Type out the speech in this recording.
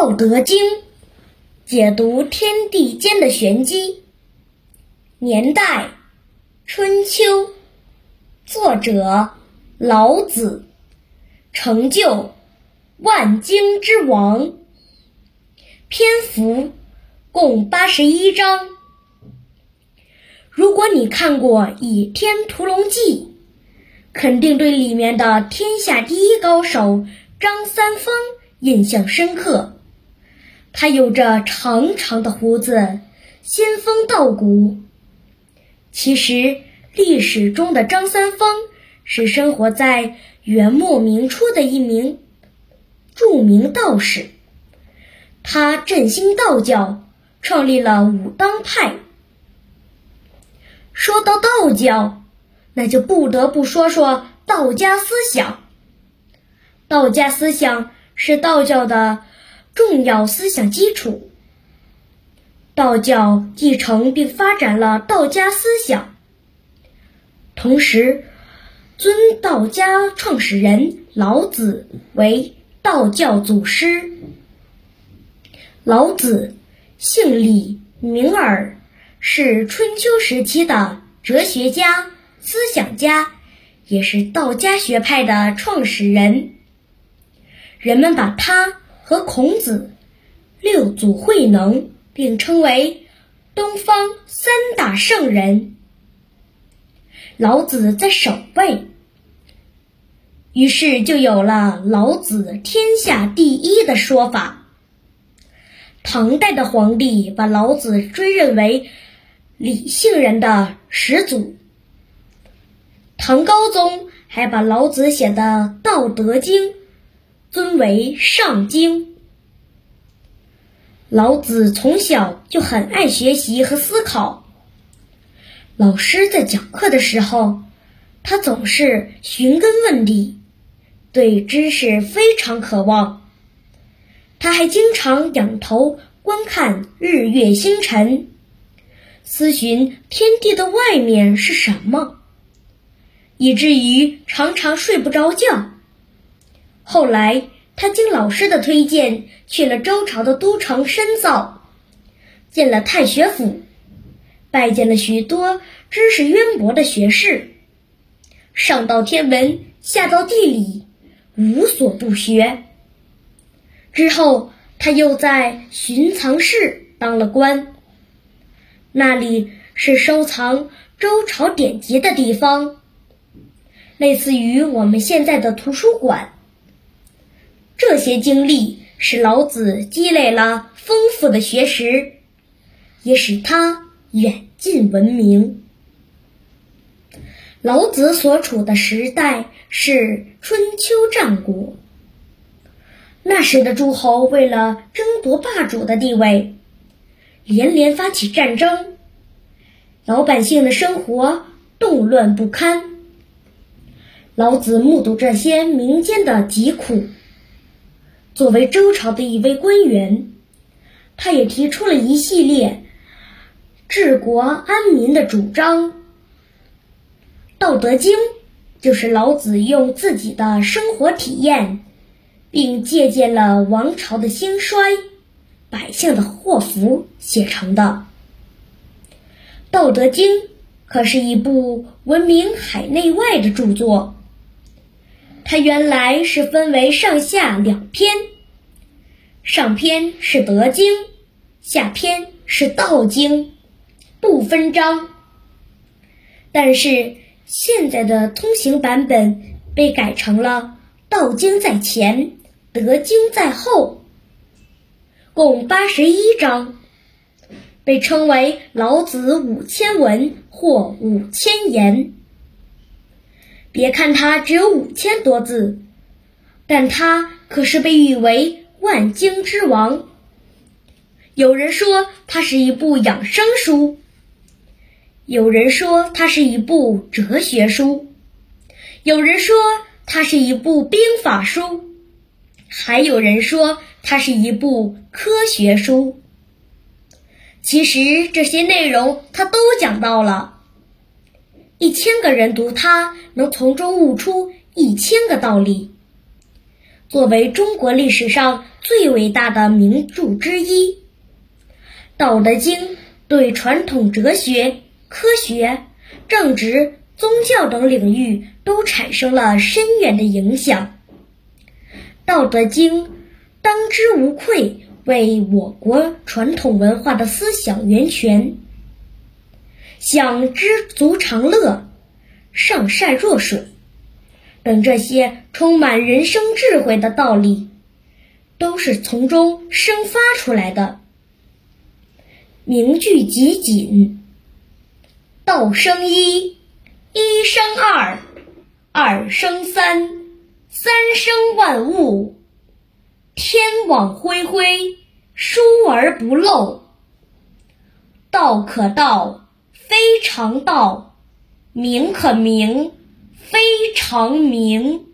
道德经》解读天地间的玄机。年代：春秋。作者：老子。成就：万经之王。篇幅：共八十一章。如果你看过《倚天屠龙记》，肯定对里面的天下第一高手张三丰印象深刻。他有着长长的胡子，仙风道骨。其实，历史中的张三丰是生活在元末明初的一名著名道士。他振兴道教，创立了武当派。说到道教，那就不得不说说道家思想。道家思想是道教的。重要思想基础。道教继承并发展了道家思想，同时尊道家创始人老子为道教祖师。老子姓李，名耳，是春秋时期的哲学家、思想家，也是道家学派的创始人。人们把他。和孔子六祖慧能并称为东方三大圣人。老子在首位，于是就有了“老子天下第一”的说法。唐代的皇帝把老子追认为理性人的始祖。唐高宗还把老子写的《道德经》。尊为上经。老子从小就很爱学习和思考。老师在讲课的时候，他总是寻根问底，对知识非常渴望。他还经常仰头观看日月星辰，思寻天地的外面是什么，以至于常常睡不着觉。后来，他经老师的推荐，去了周朝的都城深造，进了太学府，拜见了许多知识渊博的学士，上到天文，下到地理，无所不学。之后，他又在寻藏室当了官，那里是收藏周朝典籍的地方，类似于我们现在的图书馆。这些经历使老子积累了丰富的学识，也使他远近闻名。老子所处的时代是春秋战国，那时的诸侯为了争夺霸主的地位，连连发起战争，老百姓的生活动乱不堪。老子目睹这些民间的疾苦。作为周朝的一位官员，他也提出了一系列治国安民的主张。《道德经》就是老子用自己的生活体验，并借鉴了王朝的兴衰、百姓的祸福写成的。《道德经》可是一部闻名海内外的著作。它原来是分为上下两篇，上篇是德经，下篇是道经，不分章。但是现在的通行版本被改成了道经在前，德经在后，共八十一章，被称为老子五千文或五千言。别看它只有五千多字，但它可是被誉为万经之王。有人说它是一部养生书，有人说它是一部哲学书，有人说它是一部兵法书，还有人说它是一部科学书。其实这些内容它都讲到了。一千个人读它，能从中悟出一千个道理。作为中国历史上最伟大的名著之一，《道德经》对传统哲学、科学、政治、宗教等领域都产生了深远的影响。《道德经》当之无愧为我国传统文化的思想源泉。像“知足常乐”“上善若水”等这些充满人生智慧的道理，都是从中生发出来的。名句集锦：“道生一，一生二，二生三，三生万物。天网恢恢，疏而不漏。道可道。”非常道，名可名，非常明。